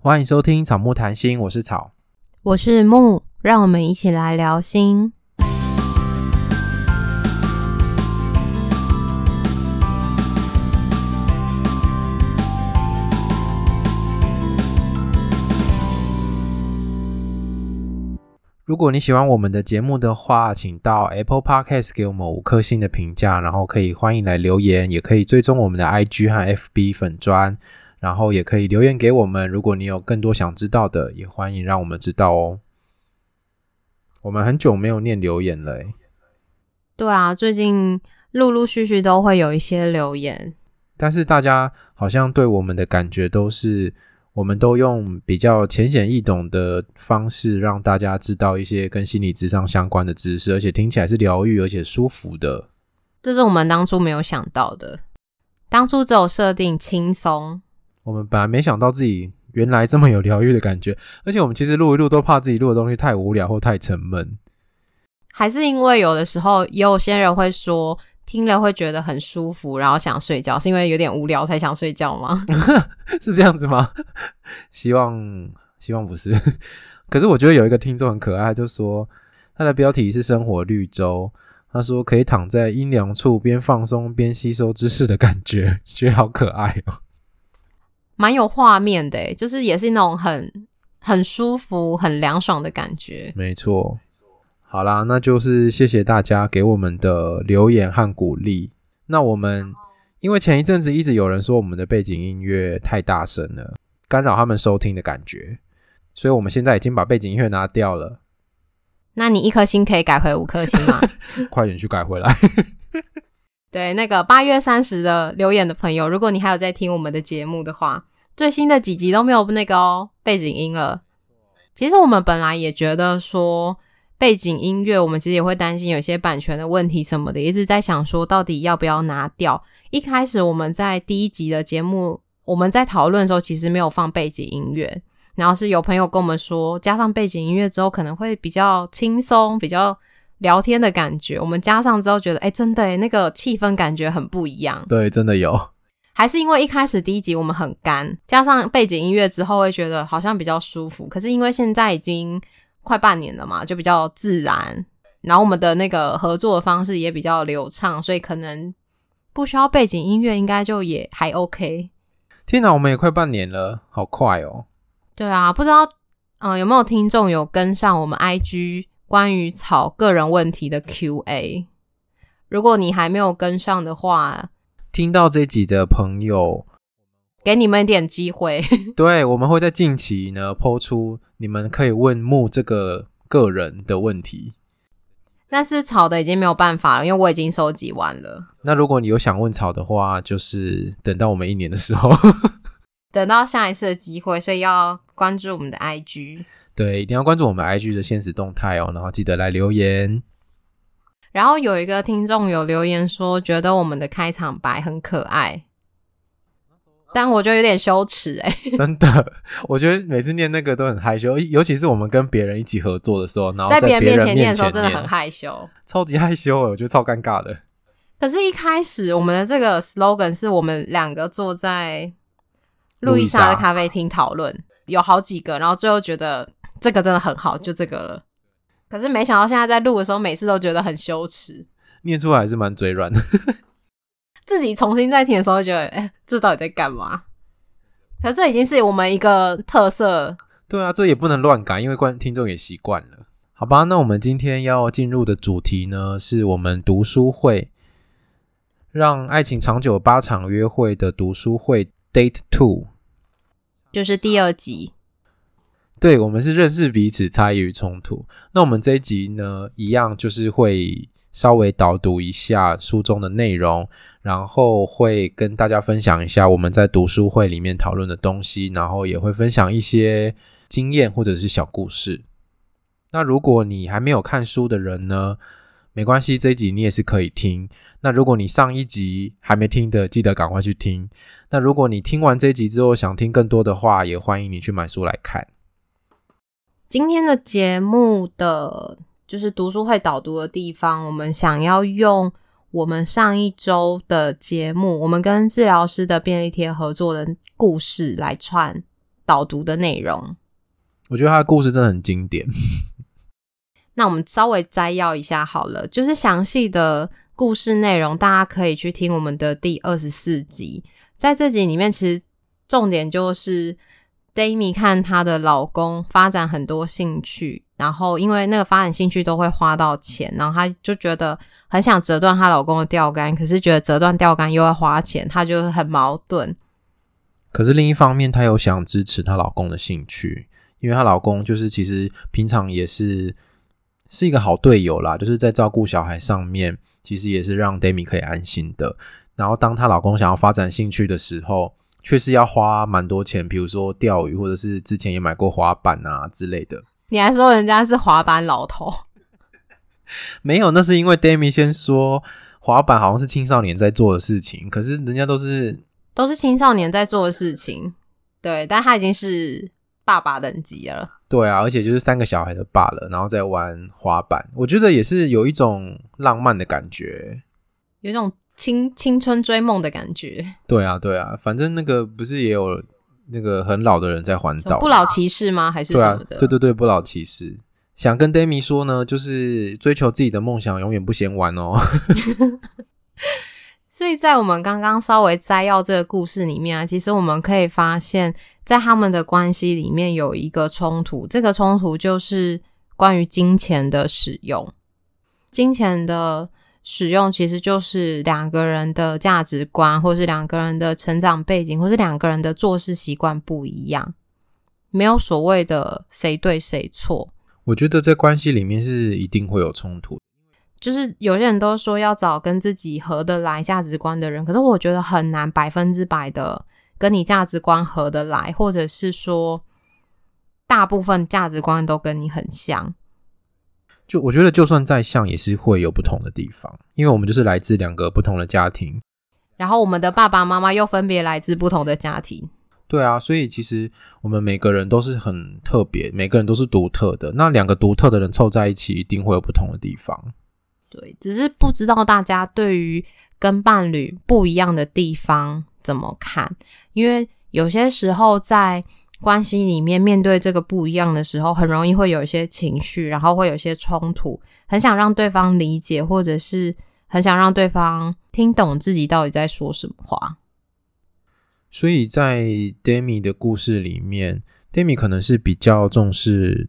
欢迎收听草木谈心，我是草，我是木，让我们一起来聊心。如果你喜欢我们的节目的话，请到 Apple Podcast 给我们五颗星的评价，然后可以欢迎来留言，也可以追踪我们的 IG 和 FB 粉专，然后也可以留言给我们。如果你有更多想知道的，也欢迎让我们知道哦。我们很久没有念留言了，对啊，最近陆陆续续都会有一些留言，但是大家好像对我们的感觉都是。我们都用比较浅显易懂的方式，让大家知道一些跟心理智商相关的知识，而且听起来是疗愈而且舒服的。这是我们当初没有想到的，当初只有设定轻松。我们本来没想到自己原来这么有疗愈的感觉，而且我们其实录一录都怕自己录的东西太无聊或太沉闷。还是因为有的时候也有些人会说。听了会觉得很舒服，然后想睡觉，是因为有点无聊才想睡觉吗？是这样子吗？希望希望不是。可是我觉得有一个听众很可爱，就说他的标题是“生活绿洲”，他说可以躺在阴凉处边放松边吸收知识的感觉，觉得好可爱哦，蛮有画面的，就是也是那种很很舒服、很凉爽的感觉。没错。好啦，那就是谢谢大家给我们的留言和鼓励。那我们因为前一阵子一直有人说我们的背景音乐太大声了，干扰他们收听的感觉，所以我们现在已经把背景音乐拿掉了。那你一颗星可以改回五颗星吗？快点去改回来。对，那个八月三十的留言的朋友，如果你还有在听我们的节目的话，最新的几集都没有那个哦背景音了。其实我们本来也觉得说。背景音乐，我们其实也会担心有些版权的问题什么的，一直在想说到底要不要拿掉。一开始我们在第一集的节目，我们在讨论的时候，其实没有放背景音乐，然后是有朋友跟我们说，加上背景音乐之后，可能会比较轻松，比较聊天的感觉。我们加上之后觉得，哎，真的诶，那个气氛感觉很不一样。对，真的有。还是因为一开始第一集我们很干，加上背景音乐之后，会觉得好像比较舒服。可是因为现在已经。快半年了嘛，就比较自然，然后我们的那个合作的方式也比较流畅，所以可能不需要背景音乐，应该就也还 OK。天哪，我们也快半年了，好快哦！对啊，不知道嗯、呃、有没有听众有跟上我们 IG 关于草个人问题的 QA？如果你还没有跟上的话，听到这集的朋友。给你们一点机会，对，我们会在近期呢抛出你们可以问木这个个人的问题。但是草的已经没有办法了，因为我已经收集完了。那如果你有想问草的话，就是等到我们一年的时候，等到下一次的机会，所以要关注我们的 IG。对，一定要关注我们 IG 的限时动态哦，然后记得来留言。然后有一个听众有留言说，觉得我们的开场白很可爱。但我觉得有点羞耻哎、欸，真的，我觉得每次念那个都很害羞，尤其是我们跟别人一起合作的时候，然后在别人面前念的时候，真的很害羞，超级害羞，我觉得超尴尬的。可是，一开始我们的这个 slogan 是我们两个坐在路易莎的咖啡厅讨论，有好几个，然后最后觉得这个真的很好，就这个了。可是没想到现在在录的时候，每次都觉得很羞耻，念出来还是蛮嘴软的。自己重新再听的时候，觉得哎、欸，这到底在干嘛？可是这已经是我们一个特色。对啊，这也不能乱改，因为观听众也习惯了。好吧，那我们今天要进入的主题呢，是我们读书会，让爱情长久八场约会的读书会 Date Two，就是第二集。对，我们是认识彼此，差异与冲突。那我们这一集呢，一样就是会稍微导读一下书中的内容。然后会跟大家分享一下我们在读书会里面讨论的东西，然后也会分享一些经验或者是小故事。那如果你还没有看书的人呢，没关系，这一集你也是可以听。那如果你上一集还没听的，记得赶快去听。那如果你听完这一集之后想听更多的话，也欢迎你去买书来看。今天的节目的就是读书会导读的地方，我们想要用。我们上一周的节目，我们跟治疗师的便利贴合作的故事来串导读的内容。我觉得他的故事真的很经典。那我们稍微摘要一下好了，就是详细的故事内容，大家可以去听我们的第二十四集。在这集里面，其实重点就是 Dami 看她的老公发展很多兴趣，然后因为那个发展兴趣都会花到钱，然后她就觉得很想折断她老公的钓竿，可是觉得折断钓竿又要花钱，她就很矛盾。可是另一方面，她又想支持她老公的兴趣，因为她老公就是其实平常也是。是一个好队友啦，就是在照顾小孩上面，其实也是让 Dami 可以安心的。然后当她老公想要发展兴趣的时候，却是要花蛮多钱，比如说钓鱼，或者是之前也买过滑板啊之类的。你还说人家是滑板老头？没有，那是因为 Demi 先说滑板好像是青少年在做的事情，可是人家都是都是青少年在做的事情，对，但他已经是爸爸等级了。对啊，而且就是三个小孩的爸了，然后再玩滑板，我觉得也是有一种浪漫的感觉，有一种青青春追梦的感觉。对啊，对啊，反正那个不是也有那个很老的人在环岛，不老骑士吗？还是什么的？对啊，对对对，不老骑士。想跟 Demi 说呢，就是追求自己的梦想，永远不嫌晚哦。所以在我们刚刚稍微摘要这个故事里面啊，其实我们可以发现，在他们的关系里面有一个冲突，这个冲突就是关于金钱的使用。金钱的使用其实就是两个人的价值观，或是两个人的成长背景，或是两个人的做事习惯不一样，没有所谓的谁对谁错。我觉得在关系里面是一定会有冲突。就是有些人都说要找跟自己合得来价值观的人，可是我觉得很难百分之百的跟你价值观合得来，或者是说大部分价值观都跟你很像。就我觉得就算再像，也是会有不同的地方，因为我们就是来自两个不同的家庭，然后我们的爸爸妈妈又分别来自不同的家庭。对啊，所以其实我们每个人都是很特别，每个人都是独特的。那两个独特的人凑在一起，一定会有不同的地方。对，只是不知道大家对于跟伴侣不一样的地方怎么看，因为有些时候在关系里面面对这个不一样的时候，很容易会有一些情绪，然后会有一些冲突，很想让对方理解，或者是很想让对方听懂自己到底在说什么话。所以在 Demi 的故事里面，Demi 可能是比较重视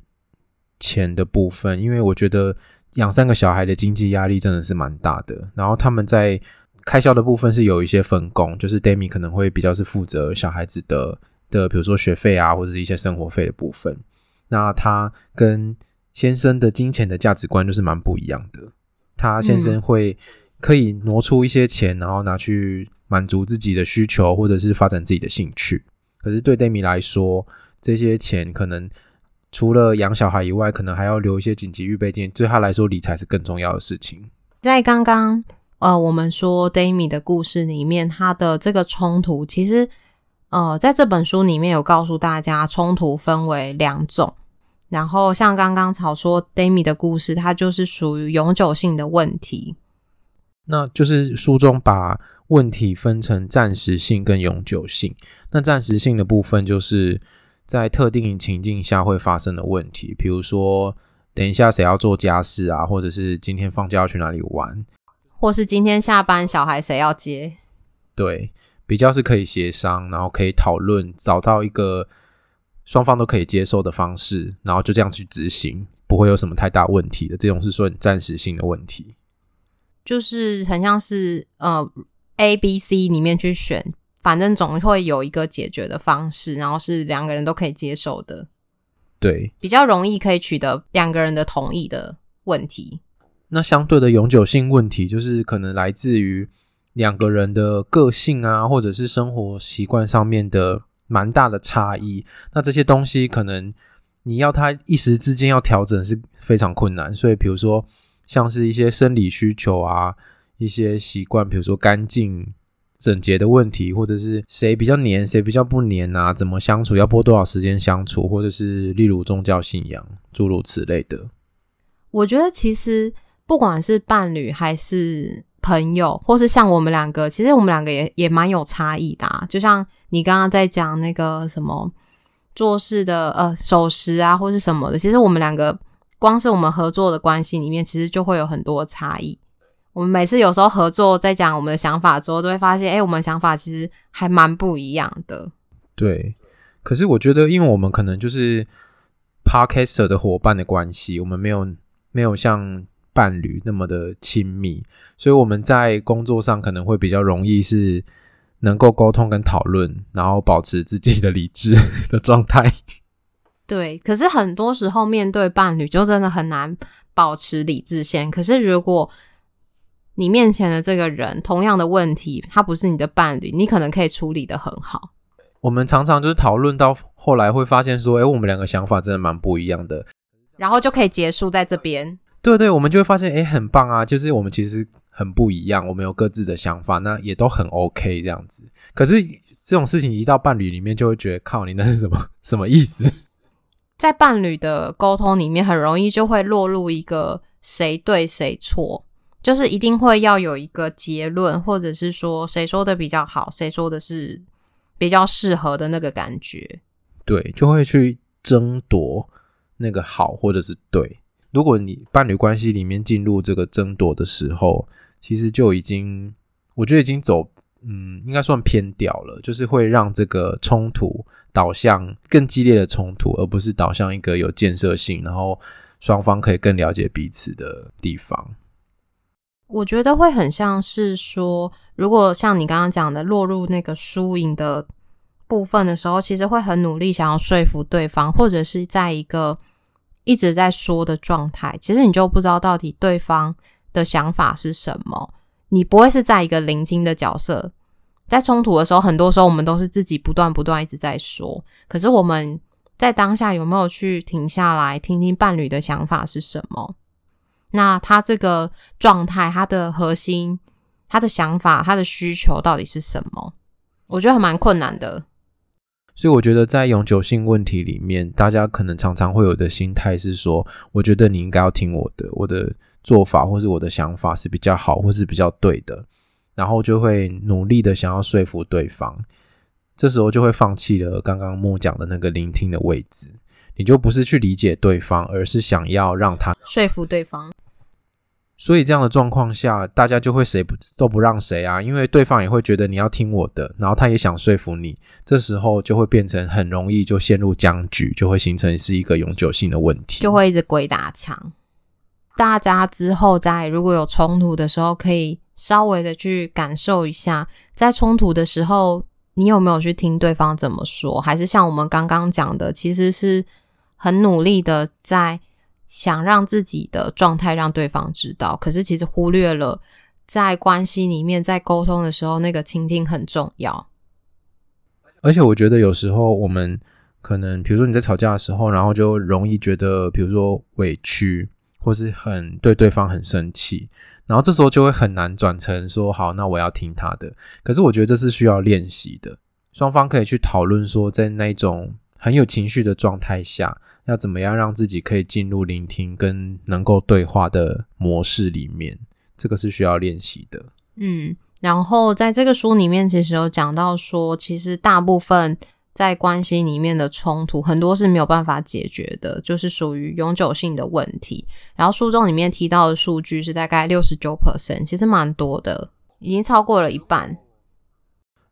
钱的部分，因为我觉得。养三个小孩的经济压力真的是蛮大的，然后他们在开销的部分是有一些分工，就是 Demi 可能会比较是负责小孩子的的，比如说学费啊，或者是一些生活费的部分。那他跟先生的金钱的价值观就是蛮不一样的。他先生会可以挪出一些钱，然后拿去满足自己的需求，或者是发展自己的兴趣。可是对 d a m i 来说，这些钱可能。除了养小孩以外，可能还要留一些紧急预备金。对他来说，理财是更重要的事情。在刚刚呃，我们说 d a m i 的故事里面，他的这个冲突，其实呃，在这本书里面有告诉大家，冲突分为两种。然后像刚刚草说 Demi 的故事，它就是属于永久性的问题。那就是书中把问题分成暂时性跟永久性。那暂时性的部分就是。在特定情境下会发生的问题，比如说等一下谁要做家事啊，或者是今天放假要去哪里玩，或是今天下班小孩谁要接？对，比较是可以协商，然后可以讨论，找到一个双方都可以接受的方式，然后就这样去执行，不会有什么太大问题的。这种是说暂时性的问题，就是很像是呃 A、B、C 里面去选。反正总会有一个解决的方式，然后是两个人都可以接受的，对，比较容易可以取得两个人的同意的问题。那相对的永久性问题，就是可能来自于两个人的个性啊，或者是生活习惯上面的蛮大的差异。那这些东西可能你要他一时之间要调整是非常困难。所以，比如说像是一些生理需求啊，一些习惯，比如说干净。整洁的问题，或者是谁比较黏，谁比较不黏啊？怎么相处？要播多少时间相处？或者是例如宗教信仰，诸如此类的。我觉得其实不管是伴侣还是朋友，或是像我们两个，其实我们两个也也蛮有差异的啊。就像你刚刚在讲那个什么做事的呃守时啊，或是什么的，其实我们两个光是我们合作的关系里面，其实就会有很多差异。我们每次有时候合作，在讲我们的想法之后，都会发现，哎，我们想法其实还蛮不一样的。对，可是我觉得，因为我们可能就是 Podcaster 的伙伴的关系，我们没有没有像伴侣那么的亲密，所以我们在工作上可能会比较容易是。能够沟通跟讨论，然后保持自己的理智 的状态。对，可是很多时候面对伴侣，就真的很难保持理智线。可是如果你面前的这个人同样的问题，他不是你的伴侣，你可能可以处理的很好。我们常常就是讨论到后来会发现说，诶，我们两个想法真的蛮不一样的，然后就可以结束在这边。对对，我们就会发现，诶，很棒啊，就是我们其实。很不一样，我们有各自的想法，那也都很 OK 这样子。可是这种事情一到伴侣里面，就会觉得靠你那是什么 什么意思？在伴侣的沟通里面，很容易就会落入一个谁对谁错，就是一定会要有一个结论，或者是说谁说的比较好，谁说的是比较适合的那个感觉。对，就会去争夺那个好或者是对。如果你伴侣关系里面进入这个争夺的时候，其实就已经，我觉得已经走，嗯，应该算偏掉了，就是会让这个冲突导向更激烈的冲突，而不是导向一个有建设性，然后双方可以更了解彼此的地方。我觉得会很像是说，如果像你刚刚讲的，落入那个输赢的部分的时候，其实会很努力想要说服对方，或者是在一个一直在说的状态，其实你就不知道到底对方。的想法是什么？你不会是在一个聆听的角色，在冲突的时候，很多时候我们都是自己不断不断一直在说。可是我们在当下有没有去停下来听听伴侣的想法是什么？那他这个状态，他的核心，他的想法，他的需求到底是什么？我觉得还蛮困难的。所以我觉得在永久性问题里面，大家可能常常会有的心态是说，我觉得你应该要听我的，我的。做法或是我的想法是比较好，或是比较对的，然后就会努力的想要说服对方，这时候就会放弃了刚刚木讲的那个聆听的位置，你就不是去理解对方，而是想要让他说服对方。所以这样的状况下，大家就会谁不都不让谁啊，因为对方也会觉得你要听我的，然后他也想说服你，这时候就会变成很容易就陷入僵局，就会形成是一个永久性的问题，就会一直鬼打墙。大家之后在如果有冲突的时候，可以稍微的去感受一下，在冲突的时候，你有没有去听对方怎么说？还是像我们刚刚讲的，其实是很努力的在想让自己的状态让对方知道，可是其实忽略了在关系里面在沟通的时候，那个倾听很重要。而且我觉得有时候我们可能，比如说你在吵架的时候，然后就容易觉得，比如说委屈。或是很对对方很生气，然后这时候就会很难转成说好，那我要听他的。可是我觉得这是需要练习的，双方可以去讨论说，在那种很有情绪的状态下，要怎么样让自己可以进入聆听跟能够对话的模式里面，这个是需要练习的。嗯，然后在这个书里面，其实有讲到说，其实大部分。在关系里面的冲突很多是没有办法解决的，就是属于永久性的问题。然后书中里面提到的数据是大概六十九 percent，其实蛮多的，已经超过了一半。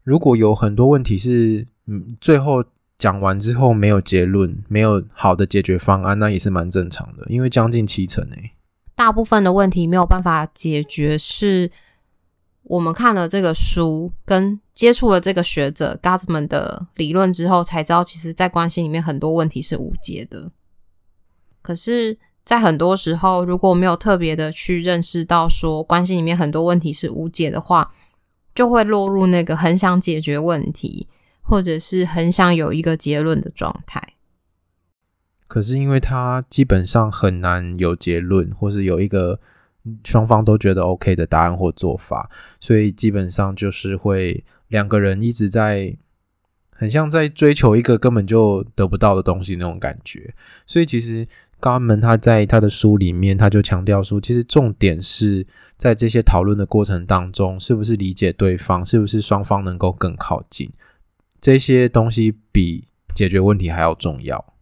如果有很多问题是，嗯，最后讲完之后没有结论，没有好的解决方案，那也是蛮正常的，因为将近七成诶。大部分的问题没有办法解决是。我们看了这个书，跟接触了这个学者 g o t m a n 的理论之后，才知道，其实，在关系里面很多问题是无解的。可是，在很多时候，如果没有特别的去认识到说关系里面很多问题是无解的话，就会落入那个很想解决问题，或者是很想有一个结论的状态。可是，因为他基本上很难有结论，或是有一个。双方都觉得 OK 的答案或做法，所以基本上就是会两个人一直在，很像在追求一个根本就得不到的东西那种感觉。所以其实高安门他在他的书里面他就强调说，其实重点是在这些讨论的过程当中，是不是理解对方，是不是双方能够更靠近，这些东西比解决问题还要重要。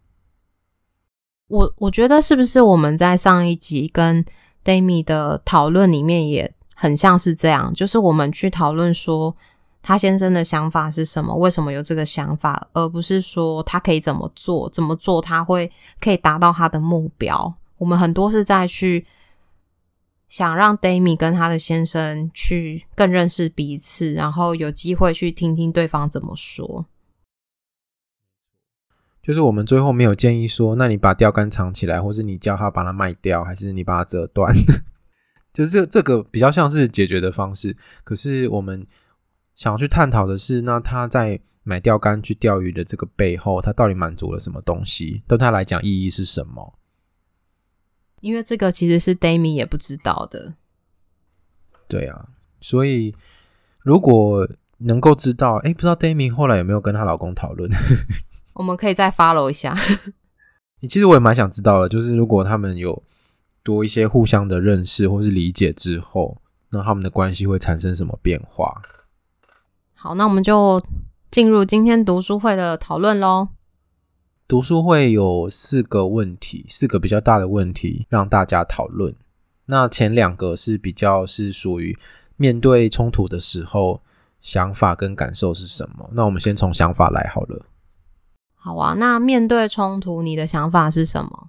我我觉得是不是我们在上一集跟 Dami 的讨论里面也很像是这样，就是我们去讨论说他先生的想法是什么，为什么有这个想法，而不是说他可以怎么做，怎么做他会可以达到他的目标。我们很多是在去想让 Dami 跟他的先生去更认识彼此，然后有机会去听听对方怎么说。就是我们最后没有建议说，那你把钓竿藏起来，或是你叫他把它卖掉，还是你把它折断？就是这这个比较像是解决的方式。可是我们想要去探讨的是，那他在买钓竿去钓鱼的这个背后，他到底满足了什么东西？对他来讲意义是什么？因为这个其实是 Dami 也不知道的。对啊，所以如果能够知道，哎，不知道 Dami 后来有没有跟她老公讨论？我们可以再 follow 一下。其实我也蛮想知道的，就是如果他们有多一些互相的认识或是理解之后，那他们的关系会产生什么变化？好，那我们就进入今天读书会的讨论喽。读书会有四个问题，四个比较大的问题让大家讨论。那前两个是比较是属于面对冲突的时候，想法跟感受是什么？那我们先从想法来好了。好啊，那面对冲突，你的想法是什么？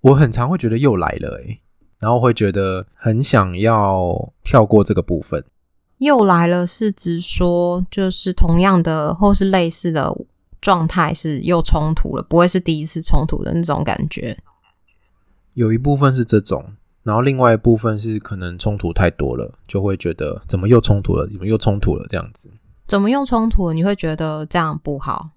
我很常会觉得又来了诶，然后会觉得很想要跳过这个部分。又来了是指说，就是同样的或是类似的状态是又冲突了，不会是第一次冲突的那种感觉。有一部分是这种，然后另外一部分是可能冲突太多了，就会觉得怎么又冲突了？怎么又冲突了？这样子，怎么又冲突了？你会觉得这样不好？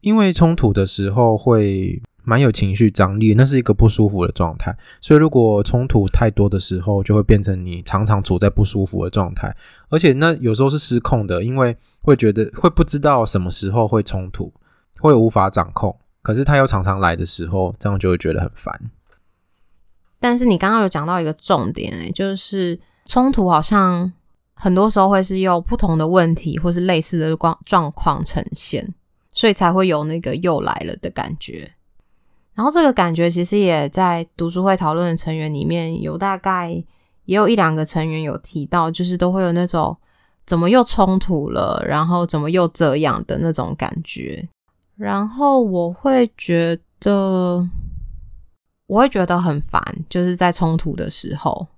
因为冲突的时候会蛮有情绪张力，那是一个不舒服的状态。所以如果冲突太多的时候，就会变成你常常处在不舒服的状态，而且那有时候是失控的，因为会觉得会不知道什么时候会冲突，会无法掌控。可是他又常常来的时候，这样就会觉得很烦。但是你刚刚有讲到一个重点，欸，就是冲突好像很多时候会是用不同的问题或是类似的状状况呈现。所以才会有那个又来了的感觉，然后这个感觉其实也在读书会讨论的成员里面有大概也有一两个成员有提到，就是都会有那种怎么又冲突了，然后怎么又这样的那种感觉，然后我会觉得我会觉得很烦，就是在冲突的时候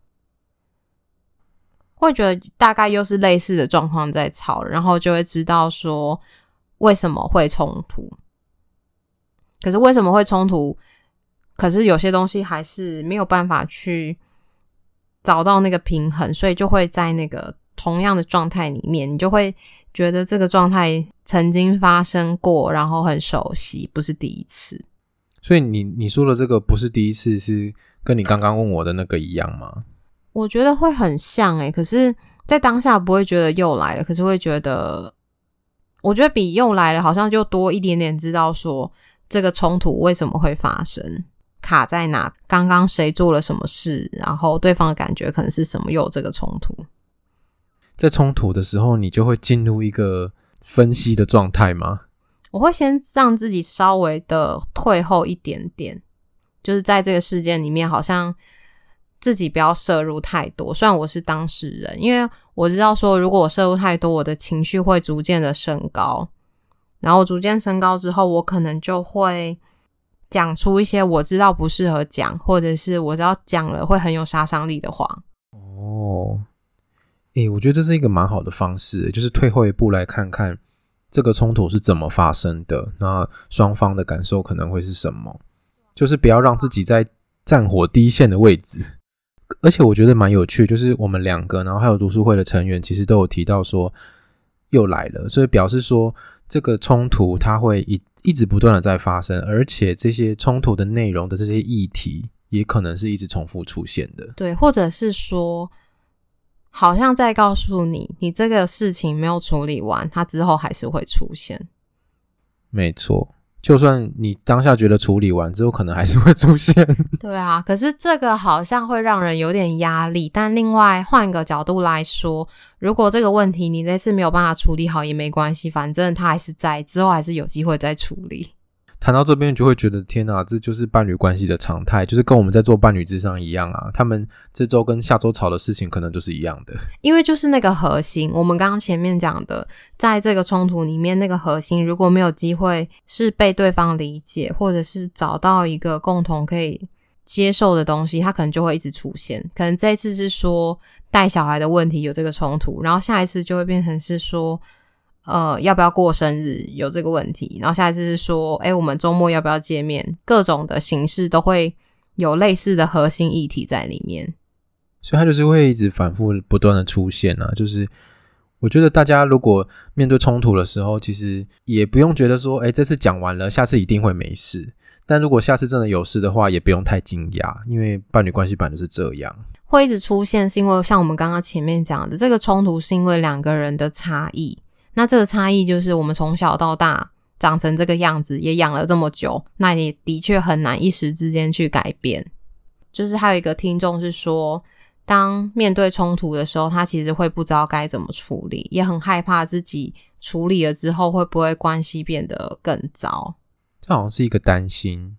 会觉得大概又是类似的状况在吵，然后就会知道说。为什么会冲突？可是为什么会冲突？可是有些东西还是没有办法去找到那个平衡，所以就会在那个同样的状态里面，你就会觉得这个状态曾经发生过，然后很熟悉，不是第一次。所以你你说的这个不是第一次，是跟你刚刚问我的那个一样吗？我觉得会很像诶，可是在当下不会觉得又来了，可是会觉得。我觉得比又来了好像就多一点点知道说这个冲突为什么会发生，卡在哪，刚刚谁做了什么事，然后对方的感觉可能是什么，又有这个冲突。在冲突的时候，你就会进入一个分析的状态吗？我会先让自己稍微的退后一点点，就是在这个事件里面，好像自己不要摄入太多。虽然我是当事人，因为。我知道说，如果我摄入太多，我的情绪会逐渐的升高，然后逐渐升高之后，我可能就会讲出一些我知道不适合讲，或者是我知道讲了会很有杀伤力的话。哦，诶，我觉得这是一个蛮好的方式，就是退后一步来看看这个冲突是怎么发生的，那双方的感受可能会是什么，就是不要让自己在战火第一线的位置。而且我觉得蛮有趣，就是我们两个，然后还有读书会的成员，其实都有提到说又来了，所以表示说这个冲突它会一一直不断的在发生，而且这些冲突的内容的这些议题也可能是一直重复出现的。对，或者是说，好像在告诉你，你这个事情没有处理完，它之后还是会出现。没错，就算你当下觉得处理完之后，可能还是会出现。对啊，可是这个好像会让人有点压力。但另外换个角度来说，如果这个问题你这次没有办法处理好也没关系，反正他还是在，之后还是有机会再处理。谈到这边就会觉得天哪，这就是伴侣关系的常态，就是跟我们在做伴侣咨商一样啊。他们这周跟下周吵的事情可能都是一样的，因为就是那个核心，我们刚刚前面讲的，在这个冲突里面，那个核心如果没有机会是被对方理解，或者是找到一个共同可以接受的东西，它可能就会一直出现。可能这一次是说带小孩的问题有这个冲突，然后下一次就会变成是说。呃，要不要过生日有这个问题，然后下一次是说，诶，我们周末要不要见面？各种的形式都会有类似的核心议题在里面，所以它就是会一直反复不断的出现啊。就是我觉得大家如果面对冲突的时候，其实也不用觉得说，哎，这次讲完了，下次一定会没事。但如果下次真的有事的话，也不用太惊讶，因为伴侣关系本来就是这样，会一直出现，是因为像我们刚刚前面讲的，这个冲突是因为两个人的差异。那这个差异就是我们从小到大长成这个样子，也养了这么久，那也的确很难一时之间去改变。就是还有一个听众是说，当面对冲突的时候，他其实会不知道该怎么处理，也很害怕自己处理了之后会不会关系变得更糟。这好像是一个担心，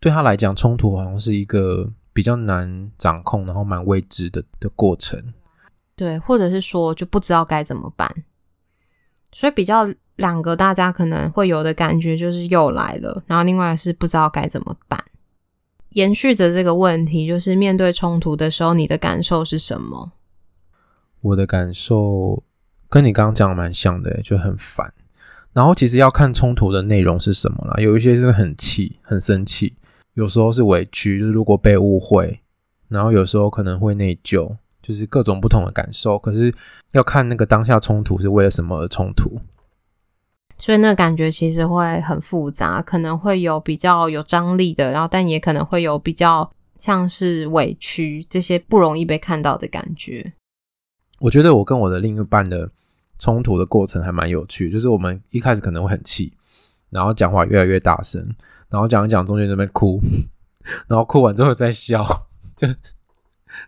对他来讲，冲突好像是一个比较难掌控，然后蛮未知的的过程。对，或者是说就不知道该怎么办。所以比较两个大家可能会有的感觉就是又来了，然后另外是不知道该怎么办。延续着这个问题，就是面对冲突的时候，你的感受是什么？我的感受跟你刚刚讲的蛮像的，就很烦。然后其实要看冲突的内容是什么啦，有一些是很气、很生气，有时候是委屈，就是如果被误会，然后有时候可能会内疚。就是各种不同的感受，可是要看那个当下冲突是为了什么而冲突，所以那个感觉其实会很复杂，可能会有比较有张力的，然后但也可能会有比较像是委屈这些不容易被看到的感觉。我觉得我跟我的另一半的冲突的过程还蛮有趣，就是我们一开始可能会很气，然后讲话越来越大声，然后讲一讲中间在那边哭，然后哭完之后再笑，就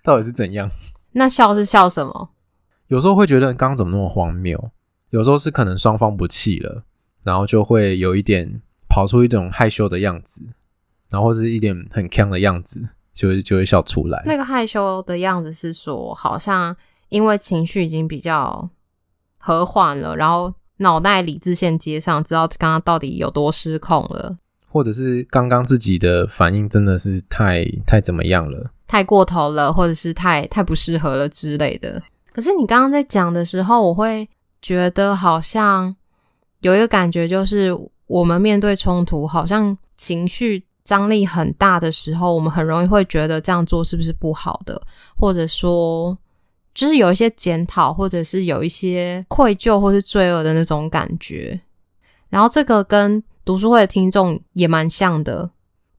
到底是怎样？那笑是笑什么？有时候会觉得刚刚怎么那么荒谬，有时候是可能双方不气了，然后就会有一点跑出一种害羞的样子，然后或是一点很锵的样子，就会就会笑出来。那个害羞的样子是说，好像因为情绪已经比较和缓了，然后脑袋理智线接上，知道刚刚到底有多失控了，或者是刚刚自己的反应真的是太太怎么样了。太过头了，或者是太太不适合了之类的。可是你刚刚在讲的时候，我会觉得好像有一个感觉，就是我们面对冲突，好像情绪张力很大的时候，我们很容易会觉得这样做是不是不好的，或者说就是有一些检讨，或者是有一些愧疚或是罪恶的那种感觉。然后这个跟读书会的听众也蛮像的，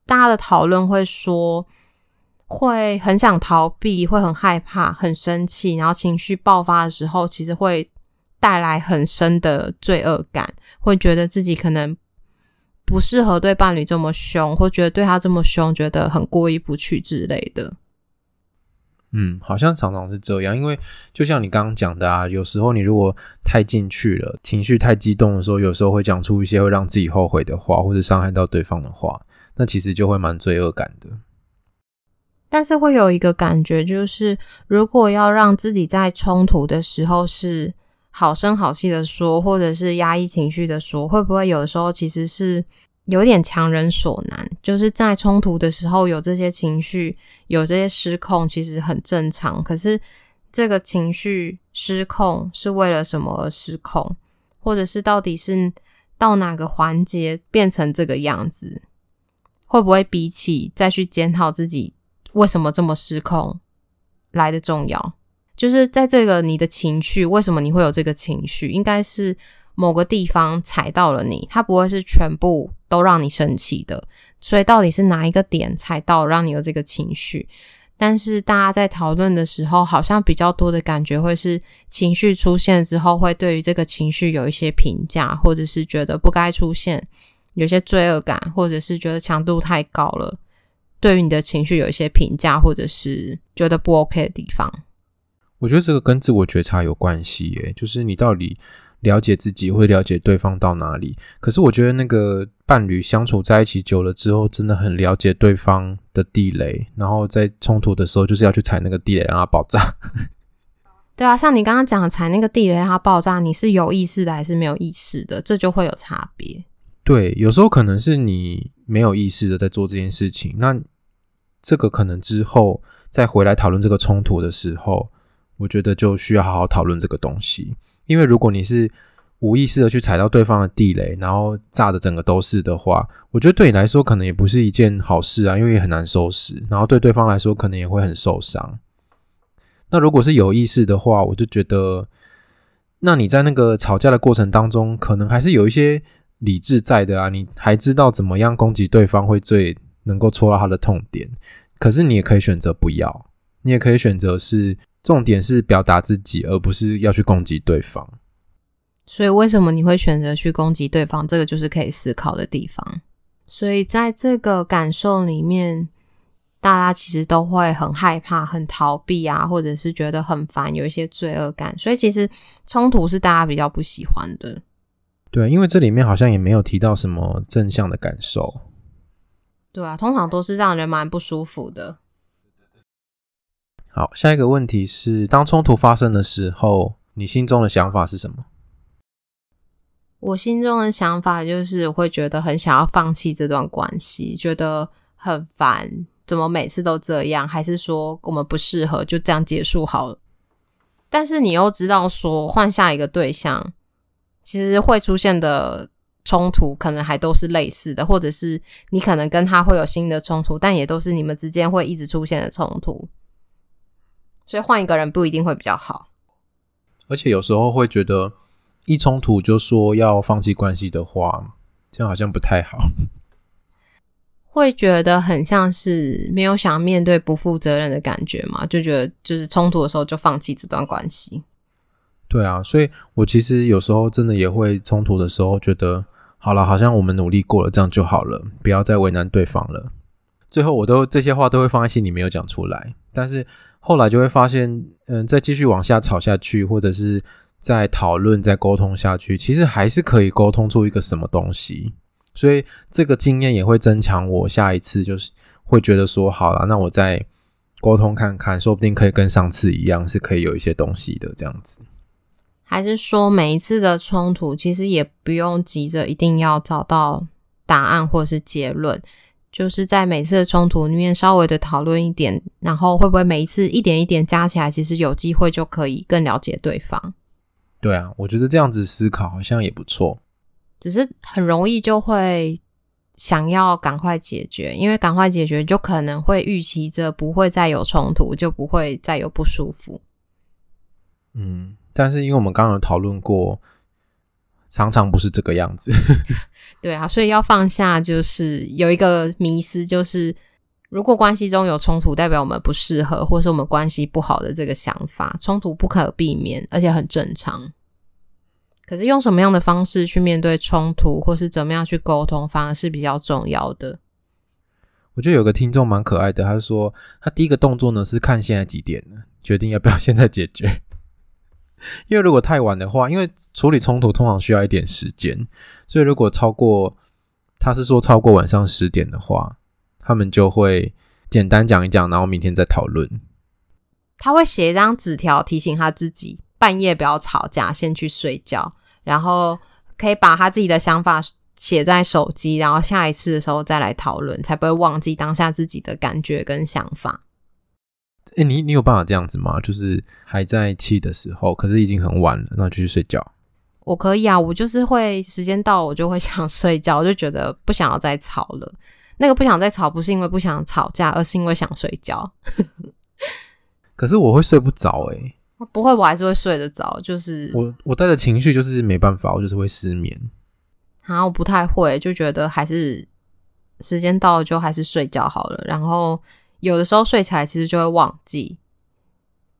大家的讨论会说。会很想逃避，会很害怕，很生气，然后情绪爆发的时候，其实会带来很深的罪恶感，会觉得自己可能不适合对伴侣这么凶，或觉得对他这么凶，觉得很过意不去之类的。嗯，好像常常是这样，因为就像你刚刚讲的啊，有时候你如果太进去了，情绪太激动的时候，有时候会讲出一些会让自己后悔的话，或者伤害到对方的话，那其实就会蛮罪恶感的。但是会有一个感觉，就是如果要让自己在冲突的时候是好声好气的说，或者是压抑情绪的说，会不会有的时候其实是有点强人所难？就是在冲突的时候有这些情绪，有这些失控，其实很正常。可是这个情绪失控是为了什么而失控？或者是到底是到哪个环节变成这个样子？会不会比起再去检讨自己？为什么这么失控来的重要？就是在这个你的情绪，为什么你会有这个情绪？应该是某个地方踩到了你，它不会是全部都让你生气的。所以到底是哪一个点踩到让你有这个情绪？但是大家在讨论的时候，好像比较多的感觉会是情绪出现之后，会对于这个情绪有一些评价，或者是觉得不该出现，有些罪恶感，或者是觉得强度太高了，对于你的情绪有一些评价，或者是觉得不 OK 的地方。我觉得这个跟自我觉察有关系耶，就是你到底了解自己，会了解对方到哪里。可是我觉得那个伴侣相处在一起久了之后，真的很了解对方的地雷，然后在冲突的时候，就是要去踩那个地雷，让它爆炸。对啊，像你刚刚讲的踩那个地雷让它爆炸，你是有意识的还是没有意识的？这就会有差别。对，有时候可能是你没有意识的在做这件事情，那这个可能之后再回来讨论这个冲突的时候。我觉得就需要好好讨论这个东西，因为如果你是无意识的去踩到对方的地雷，然后炸的整个都是的话，我觉得对你来说可能也不是一件好事啊，因为也很难收拾，然后对对方来说可能也会很受伤。那如果是有意识的话，我就觉得，那你在那个吵架的过程当中，可能还是有一些理智在的啊，你还知道怎么样攻击对方会最能够戳到他的痛点，可是你也可以选择不要，你也可以选择是。重点是表达自己，而不是要去攻击对方。所以，为什么你会选择去攻击对方？这个就是可以思考的地方。所以，在这个感受里面，大家其实都会很害怕、很逃避啊，或者是觉得很烦，有一些罪恶感。所以，其实冲突是大家比较不喜欢的。对，因为这里面好像也没有提到什么正向的感受。对啊，通常都是让人蛮不舒服的。好，下一个问题是：当冲突发生的时候，你心中的想法是什么？我心中的想法就是，我会觉得很想要放弃这段关系，觉得很烦，怎么每次都这样？还是说我们不适合，就这样结束好了？但是你又知道，说换下一个对象，其实会出现的冲突可能还都是类似的，或者是你可能跟他会有新的冲突，但也都是你们之间会一直出现的冲突。所以换一个人不一定会比较好，而且有时候会觉得一冲突就说要放弃关系的话，这样好像不太好。会觉得很像是没有想面对、不负责任的感觉嘛？就觉得就是冲突的时候就放弃这段关系。对啊，所以我其实有时候真的也会冲突的时候觉得，好了，好像我们努力过了，这样就好了，不要再为难对方了。最后我都这些话都会放在心里没有讲出来，但是。后来就会发现，嗯，再继续往下吵下去，或者是再讨论、再沟通下去，其实还是可以沟通出一个什么东西。所以这个经验也会增强我下一次，就是会觉得说，好了，那我再沟通看看，说不定可以跟上次一样，是可以有一些东西的这样子。还是说，每一次的冲突，其实也不用急着一定要找到答案或者是结论。就是在每次的冲突里面稍微的讨论一点，然后会不会每一次一点一点加起来，其实有机会就可以更了解对方。对啊，我觉得这样子思考好像也不错。只是很容易就会想要赶快解决，因为赶快解决就可能会预期着不会再有冲突，就不会再有不舒服。嗯，但是因为我们刚刚有讨论过。常常不是这个样子，对啊，所以要放下，就是有一个迷思，就是如果关系中有冲突，代表我们不适合，或是我们关系不好的这个想法，冲突不可避免，而且很正常。可是用什么样的方式去面对冲突，或是怎么样去沟通，反而是比较重要的。我觉得有个听众蛮可爱的，他说他第一个动作呢是看现在几点了，决定要不要现在解决。因为如果太晚的话，因为处理冲突通常需要一点时间，所以如果超过，他是说超过晚上十点的话，他们就会简单讲一讲，然后明天再讨论。他会写一张纸条提醒他自己半夜不要吵架，先去睡觉，然后可以把他自己的想法写在手机，然后下一次的时候再来讨论，才不会忘记当下自己的感觉跟想法。哎、欸，你你有办法这样子吗？就是还在气的时候，可是已经很晚了，那继续睡觉。我可以啊，我就是会时间到，我就会 想睡觉，我就觉得不想要再吵了。那个不想再吵，不是因为不想吵架，而是因为想睡觉。可是我会睡不着哎、欸，不会，我还是会睡得着。就是我我带着情绪，就是没办法，我就是会失眠。啊，我不太会，就觉得还是时间到了就还是睡觉好了，然后。有的时候睡起来，其实就会忘记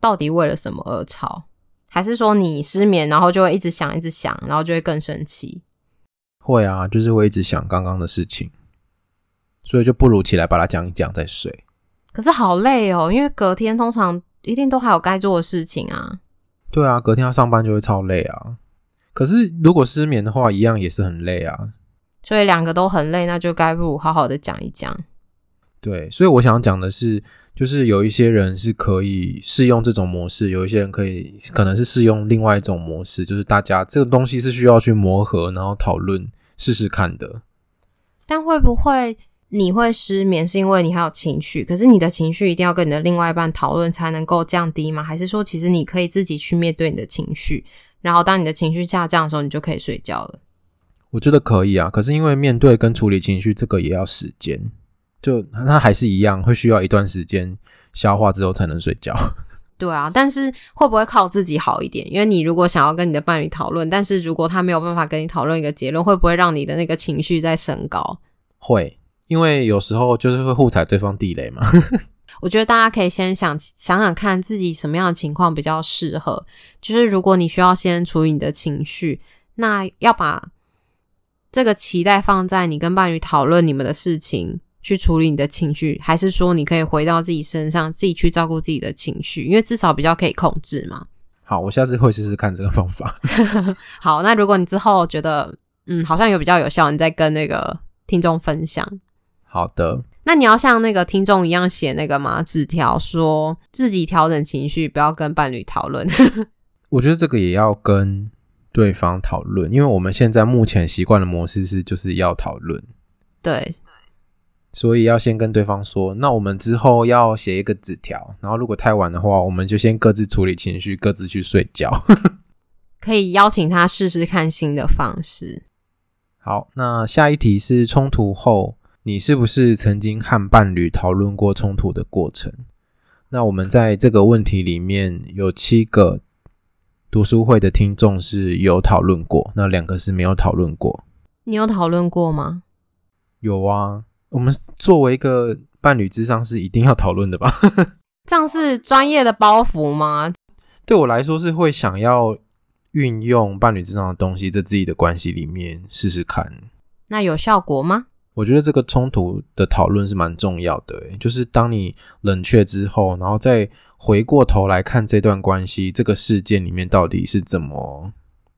到底为了什么而吵，还是说你失眠，然后就会一直想，一直想，然后就会更生气。会啊，就是会一直想刚刚的事情，所以就不如起来把它讲一讲再睡。可是好累哦，因为隔天通常一定都还有该做的事情啊。对啊，隔天要上班就会超累啊。可是如果失眠的话，一样也是很累啊。所以两个都很累，那就该不如好好的讲一讲。对，所以我想讲的是，就是有一些人是可以适用这种模式，有一些人可以可能是适用另外一种模式，就是大家这个东西是需要去磨合，然后讨论试试看的。但会不会你会失眠，是因为你还有情绪？可是你的情绪一定要跟你的另外一半讨论才能够降低吗？还是说，其实你可以自己去面对你的情绪，然后当你的情绪下降的时候，你就可以睡觉了？我觉得可以啊，可是因为面对跟处理情绪这个也要时间。就它还是一样，会需要一段时间消化之后才能睡觉。对啊，但是会不会靠自己好一点？因为你如果想要跟你的伴侣讨论，但是如果他没有办法跟你讨论一个结论，会不会让你的那个情绪在升高？会，因为有时候就是会互踩对方地雷嘛。我觉得大家可以先想想想看自己什么样的情况比较适合。就是如果你需要先处理你的情绪，那要把这个期待放在你跟伴侣讨论你们的事情。去处理你的情绪，还是说你可以回到自己身上，自己去照顾自己的情绪，因为至少比较可以控制嘛。好，我下次会试试看这个方法。好，那如果你之后觉得嗯好像有比较有效，你再跟那个听众分享。好的。那你要像那个听众一样写那个吗？纸条说自己调整情绪，不要跟伴侣讨论。我觉得这个也要跟对方讨论，因为我们现在目前习惯的模式是就是要讨论。对。所以要先跟对方说，那我们之后要写一个纸条，然后如果太晚的话，我们就先各自处理情绪，各自去睡觉。可以邀请他试试看新的方式。好，那下一题是冲突后，你是不是曾经和伴侣讨论过冲突的过程？那我们在这个问题里面有七个读书会的听众是有讨论过，那两个是没有讨论过。你有讨论过吗？有啊。我们作为一个伴侣之上是一定要讨论的吧？这样是专业的包袱吗？对我来说是会想要运用伴侣之上的东西在自己的关系里面试试看。那有效果吗？我觉得这个冲突的讨论是蛮重要的，就是当你冷却之后，然后再回过头来看这段关系，这个事件里面到底是怎么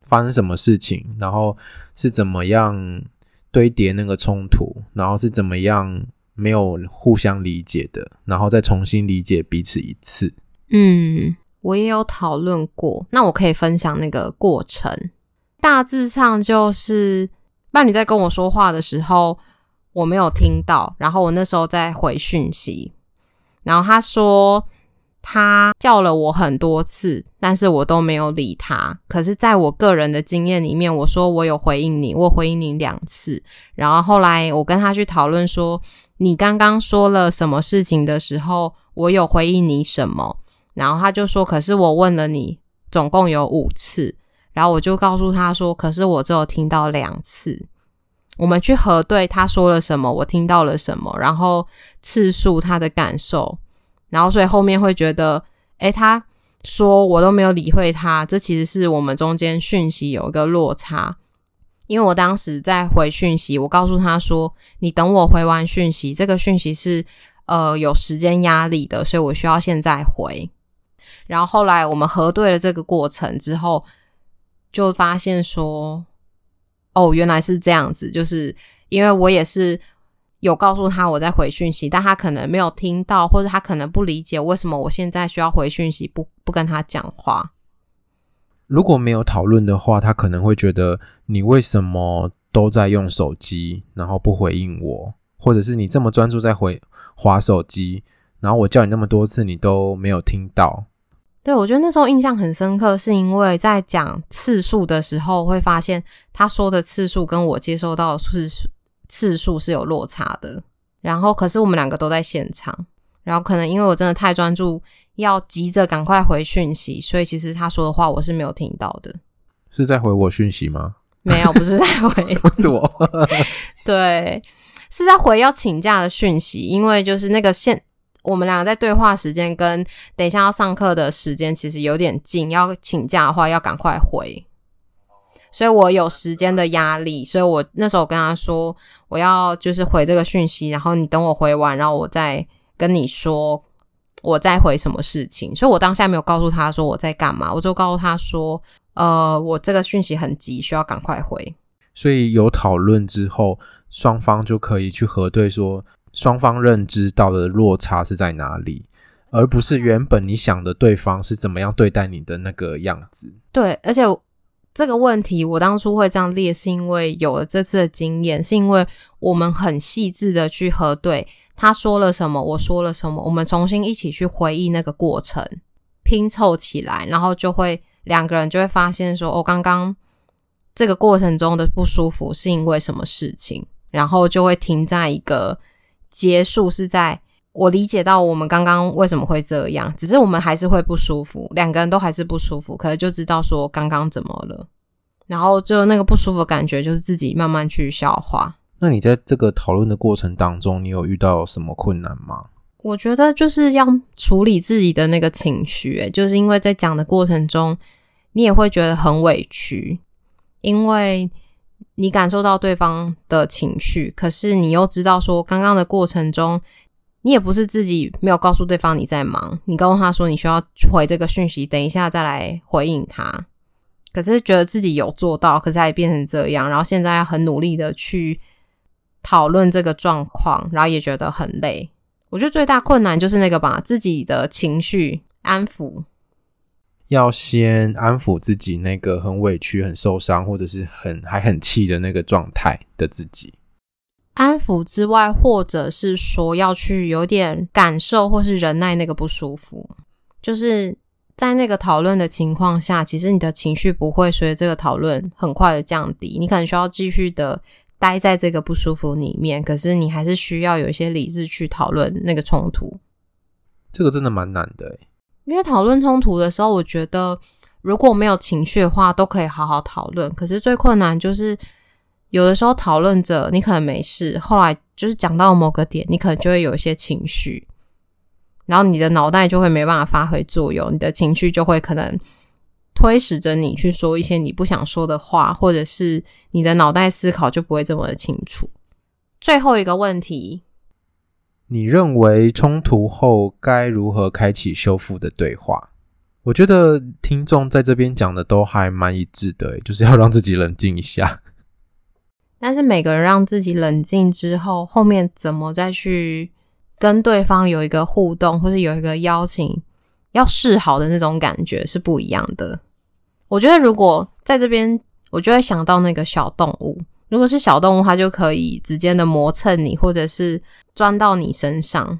发生什么事情，然后是怎么样。堆叠那个冲突，然后是怎么样没有互相理解的，然后再重新理解彼此一次。嗯，我也有讨论过，那我可以分享那个过程。大致上就是伴侣在跟我说话的时候，我没有听到，然后我那时候在回讯息，然后他说。他叫了我很多次，但是我都没有理他。可是，在我个人的经验里面，我说我有回应你，我回应你两次。然后后来我跟他去讨论说，你刚刚说了什么事情的时候，我有回应你什么？然后他就说，可是我问了你，总共有五次。然后我就告诉他说，可是我只有听到两次。我们去核对他说了什么，我听到了什么，然后次数他的感受。然后，所以后面会觉得，诶，他说我都没有理会他，这其实是我们中间讯息有一个落差。因为我当时在回讯息，我告诉他说，你等我回完讯息，这个讯息是呃有时间压力的，所以我需要现在回。然后后来我们核对了这个过程之后，就发现说，哦，原来是这样子，就是因为我也是。有告诉他我在回讯息，但他可能没有听到，或者他可能不理解为什么我现在需要回讯息，不不跟他讲话。如果没有讨论的话，他可能会觉得你为什么都在用手机，然后不回应我，或者是你这么专注在回划手机，然后我叫你那么多次，你都没有听到。对，我觉得那时候印象很深刻，是因为在讲次数的时候，会发现他说的次数跟我接收到的次数。次数是有落差的，然后可是我们两个都在现场，然后可能因为我真的太专注，要急着赶快回讯息，所以其实他说的话我是没有听到的。是在回我讯息吗？没有，不是在回，不 是我。对，是在回要请假的讯息，因为就是那个现我们两个在对话时间跟等一下要上课的时间其实有点近，要请假的话要赶快回。所以我有时间的压力，所以我那时候跟他说，我要就是回这个讯息，然后你等我回完，然后我再跟你说我在回什么事情。所以我当下没有告诉他说我在干嘛，我就告诉他说，呃，我这个讯息很急，需要赶快回。所以有讨论之后，双方就可以去核对说双方认知到的落差是在哪里。而不是原本你想的对方是怎么样对待你的那个样子。对，而且这个问题我当初会这样列，是因为有了这次的经验，是因为我们很细致的去核对他说了什么，我说了什么，我们重新一起去回忆那个过程，拼凑起来，然后就会两个人就会发现说，哦，刚刚这个过程中的不舒服是因为什么事情，然后就会停在一个结束是在。我理解到我们刚刚为什么会这样，只是我们还是会不舒服，两个人都还是不舒服，可是就知道说刚刚怎么了，然后就那个不舒服的感觉就是自己慢慢去消化。那你在这个讨论的过程当中，你有遇到什么困难吗？我觉得就是要处理自己的那个情绪，就是因为在讲的过程中，你也会觉得很委屈，因为你感受到对方的情绪，可是你又知道说刚刚的过程中。你也不是自己没有告诉对方你在忙，你告诉他说你需要回这个讯息，等一下再来回应他。可是觉得自己有做到，可是还变成这样，然后现在很努力的去讨论这个状况，然后也觉得很累。我觉得最大困难就是那个把自己的情绪安抚，要先安抚自己那个很委屈、很受伤，或者是很还很气的那个状态的自己。安抚之外，或者是说要去有点感受，或是忍耐那个不舒服，就是在那个讨论的情况下，其实你的情绪不会随着这个讨论很快的降低，你可能需要继续的待在这个不舒服里面，可是你还是需要有一些理智去讨论那个冲突。这个真的蛮难的，因为讨论冲突的时候，我觉得如果没有情绪的话，都可以好好讨论，可是最困难就是。有的时候讨论着，你可能没事，后来就是讲到某个点，你可能就会有一些情绪，然后你的脑袋就会没办法发挥作用，你的情绪就会可能推使着你去说一些你不想说的话，或者是你的脑袋思考就不会这么的清楚。最后一个问题，你认为冲突后该如何开启修复的对话？我觉得听众在这边讲的都还蛮一致的，就是要让自己冷静一下。但是每个人让自己冷静之后，后面怎么再去跟对方有一个互动，或是有一个邀请，要示好的那种感觉是不一样的。我觉得如果在这边，我就会想到那个小动物。如果是小动物，它就可以直接的磨蹭你，或者是钻到你身上。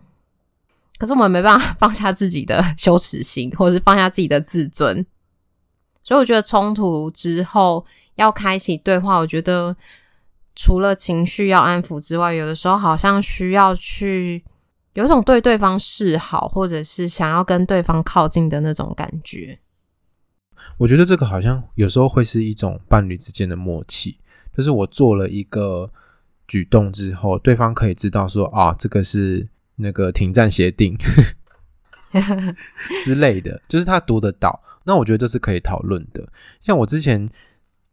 可是我们没办法放下自己的羞耻心，或者是放下自己的自尊。所以我觉得冲突之后要开启对话，我觉得。除了情绪要安抚之外，有的时候好像需要去有一种对对方示好，或者是想要跟对方靠近的那种感觉。我觉得这个好像有时候会是一种伴侣之间的默契，就是我做了一个举动之后，对方可以知道说啊，这个是那个停战协定 之类的，就是他读得到。那我觉得这是可以讨论的。像我之前。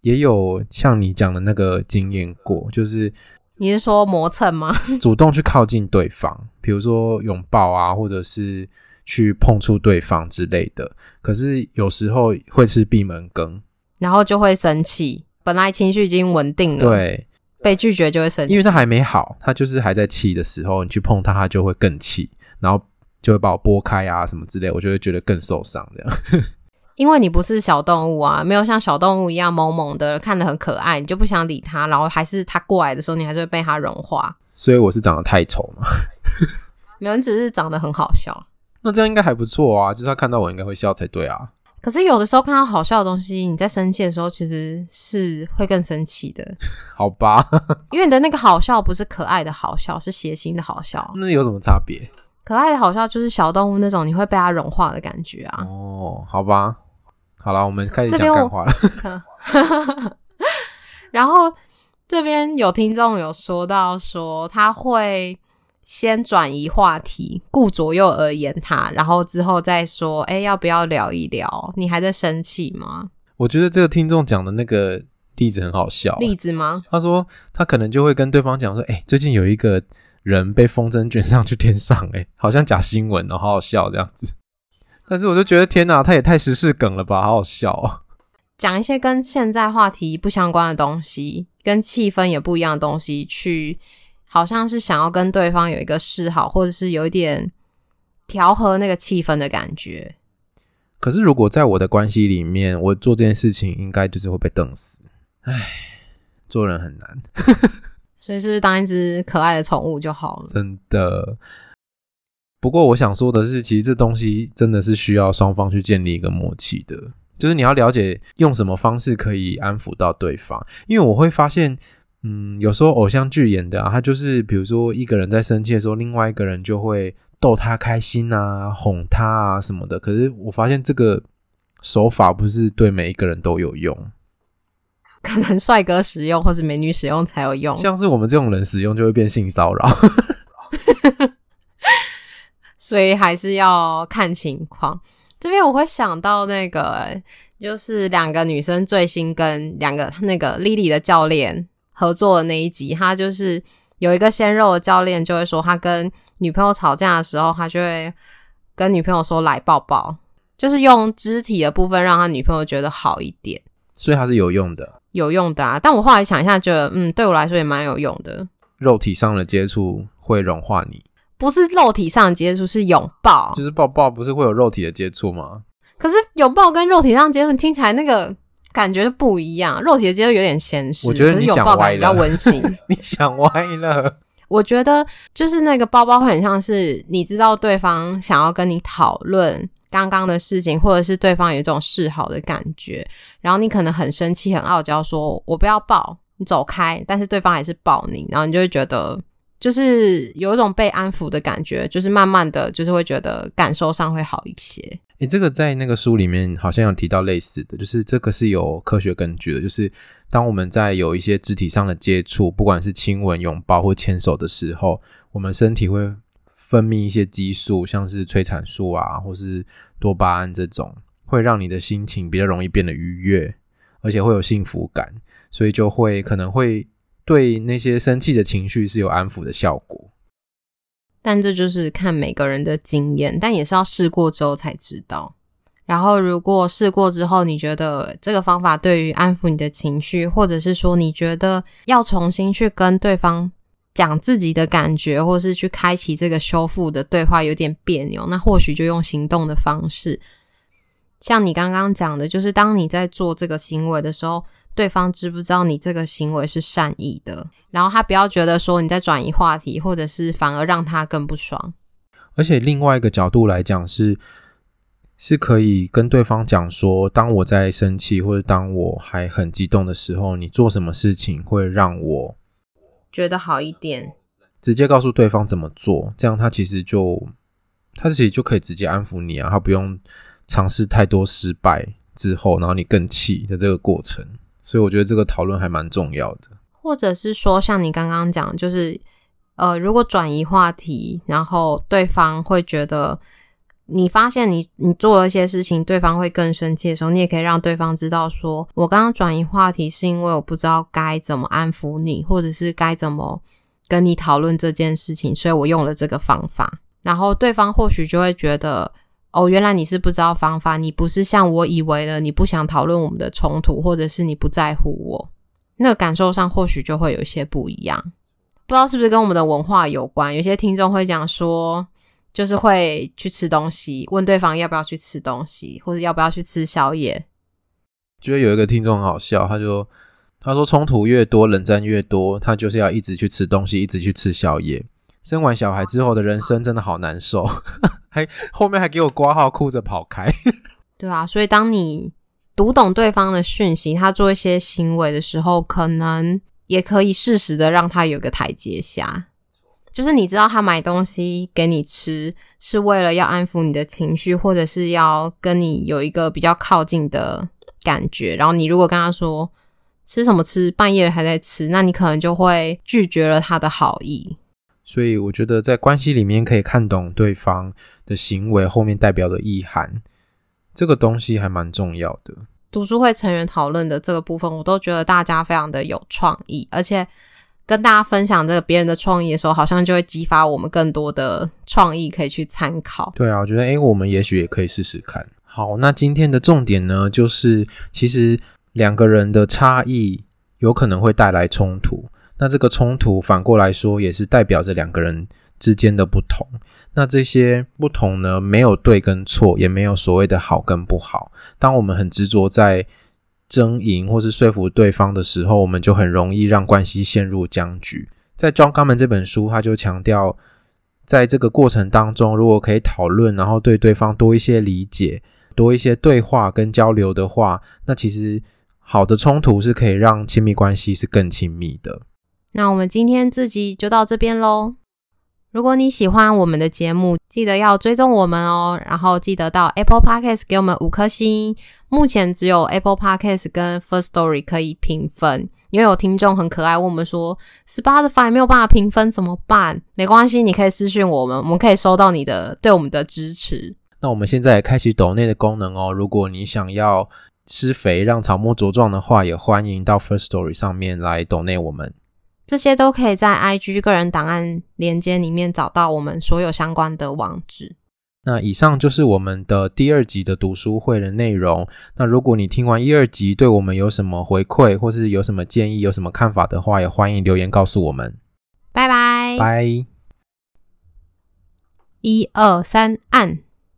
也有像你讲的那个经验过，就是你是说磨蹭吗？主动去靠近对方，比如说拥抱啊，或者是去碰触对方之类的。可是有时候会是闭门羹，然后就会生气。本来情绪已经稳定了，对，被拒绝就会生气，因为他还没好，他就是还在气的时候，你去碰他，他就会更气，然后就会把我拨开啊什么之类，我就会觉得更受伤这样。因为你不是小动物啊，没有像小动物一样萌萌的，看得很可爱，你就不想理它，然后还是它过来的时候，你还是会被它融化。所以我是长得太丑吗？没有，你只是长得很好笑。那这样应该还不错啊，就是他看到我应该会笑才对啊。可是有的时候看到好笑的东西，你在生气的时候其实是会更生气的。好吧，因为你的那个好笑不是可爱的好笑，是邪心的好笑。那有什么差别？可爱的好笑就是小动物那种你会被它融化的感觉啊。哦，好吧。好了，我们开始讲干话了。然后这边有听众有说到说他会先转移话题，顾左右而言他，然后之后再说，哎、欸，要不要聊一聊？你还在生气吗？我觉得这个听众讲的那个例子很好笑。例子吗？他说他可能就会跟对方讲说：“哎、欸，最近有一个人被风筝卷上去天上、欸，哎，好像假新闻哦，好好笑这样子。”但是我就觉得天哪，他也太时事梗了吧，好好笑哦。讲一些跟现在话题不相关的东西，跟气氛也不一样的东西，去好像是想要跟对方有一个示好，或者是有一点调和那个气氛的感觉。可是如果在我的关系里面，我做这件事情，应该就是会被瞪死。唉，做人很难。所以是不是当一只可爱的宠物就好了？真的。不过我想说的是，其实这东西真的是需要双方去建立一个默契的。就是你要了解用什么方式可以安抚到对方，因为我会发现，嗯，有时候偶像剧演的啊，他就是比如说一个人在生气的时候，另外一个人就会逗他开心啊，哄他啊什么的。可是我发现这个手法不是对每一个人都有用，可能帅哥使用或是美女使用才有用，像是我们这种人使用就会变性骚扰，所以还是要看情况。这边我会想到那个，就是两个女生最新跟两个那个 Lily 的教练合作的那一集，他就是有一个鲜肉的教练就会说，他跟女朋友吵架的时候，他就会跟女朋友说来抱抱，就是用肢体的部分让他女朋友觉得好一点，所以他是有用的，有用的啊。但我后来想一下，觉得嗯，对我来说也蛮有用的。肉体上的接触会融化你。不是肉体上的接触，是拥抱。就是抱抱，不是会有肉体的接触吗？可是拥抱跟肉体上接触听起来那个感觉不一样。肉体的接触有点咸湿，我觉得你想歪了。比较温馨。你想歪了。我觉得就是那个包包会很像是你知道对方想要跟你讨论刚刚的事情，或者是对方有一种示好的感觉，然后你可能很生气、很傲娇，说我不要抱，你走开。但是对方还是抱你，然后你就会觉得。就是有一种被安抚的感觉，就是慢慢的就是会觉得感受上会好一些。诶，这个在那个书里面好像有提到类似的，就是这个是有科学根据的，就是当我们在有一些肢体上的接触，不管是亲吻、拥抱或牵手的时候，我们身体会分泌一些激素，像是催产素啊，或是多巴胺这种，会让你的心情比较容易变得愉悦，而且会有幸福感，所以就会可能会。对那些生气的情绪是有安抚的效果，但这就是看每个人的经验，但也是要试过之后才知道。然后，如果试过之后，你觉得这个方法对于安抚你的情绪，或者是说你觉得要重新去跟对方讲自己的感觉，或是去开启这个修复的对话有点别扭，那或许就用行动的方式，像你刚刚讲的，就是当你在做这个行为的时候。对方知不知道你这个行为是善意的？然后他不要觉得说你在转移话题，或者是反而让他更不爽。而且另外一个角度来讲是，是可以跟对方讲说，当我在生气或者当我还很激动的时候，你做什么事情会让我觉得好一点？直接告诉对方怎么做，这样他其实就他其实就可以直接安抚你啊，他不用尝试太多失败之后，然后你更气的这个过程。所以我觉得这个讨论还蛮重要的，或者是说，像你刚刚讲，就是呃，如果转移话题，然后对方会觉得你发现你你做了一些事情，对方会更生气的时候，你也可以让对方知道说，我刚刚转移话题是因为我不知道该怎么安抚你，或者是该怎么跟你讨论这件事情，所以我用了这个方法，然后对方或许就会觉得。哦，原来你是不知道方法，你不是像我以为的，你不想讨论我们的冲突，或者是你不在乎我，那个感受上或许就会有些不一样。不知道是不是跟我们的文化有关？有些听众会讲说，就是会去吃东西，问对方要不要去吃东西，或者要不要去吃宵夜。觉得有一个听众很好笑，他就他说冲突越多，冷战越多，他就是要一直去吃东西，一直去吃宵夜。生完小孩之后的人生真的好难受，还后面还给我挂号，哭着跑开。对啊，所以当你读懂对方的讯息，他做一些行为的时候，可能也可以适时的让他有个台阶下。就是你知道他买东西给你吃，是为了要安抚你的情绪，或者是要跟你有一个比较靠近的感觉。然后你如果跟他说吃什么吃，半夜还在吃，那你可能就会拒绝了他的好意。所以我觉得在关系里面可以看懂对方的行为后面代表的意涵，这个东西还蛮重要的。读书会成员讨论的这个部分，我都觉得大家非常的有创意，而且跟大家分享这个别人的创意的时候，好像就会激发我们更多的创意可以去参考。对啊，我觉得诶，我们也许也可以试试看。好，那今天的重点呢，就是其实两个人的差异有可能会带来冲突，那这个冲突反过来说，也是代表着两个人之间的不同。那这些不同呢，没有对跟错，也没有所谓的好跟不好。当我们很执着在争赢或是说服对方的时候，我们就很容易让关系陷入僵局。在《John Gottman》这本书，他就强调，在这个过程当中，如果可以讨论，然后对对方多一些理解。多一些对话跟交流的话，那其实好的冲突是可以让亲密关系是更亲密的。那我们今天这集就到这边喽。如果你喜欢我们的节目，记得要追踪我们哦，然后记得到 Apple Podcast 给我们五颗星。目前只有 Apple Podcast 跟 First Story 可以评分，因为有听众很可爱问我们说，Spotify 没有办法评分怎么办？没关系，你可以私讯我们，我们可以收到你的对我们的支持。那我们现在也开启抖内的功能哦。如果你想要施肥让草木茁壮的话，也欢迎到 First Story 上面来抖内我们。这些都可以在 IG 个人档案连接里面找到我们所有相关的网址。那以上就是我们的第二集的读书会的内容。那如果你听完一二集，对我们有什么回馈，或是有什么建议、有什么看法的话，也欢迎留言告诉我们。拜拜。拜。一二三，按。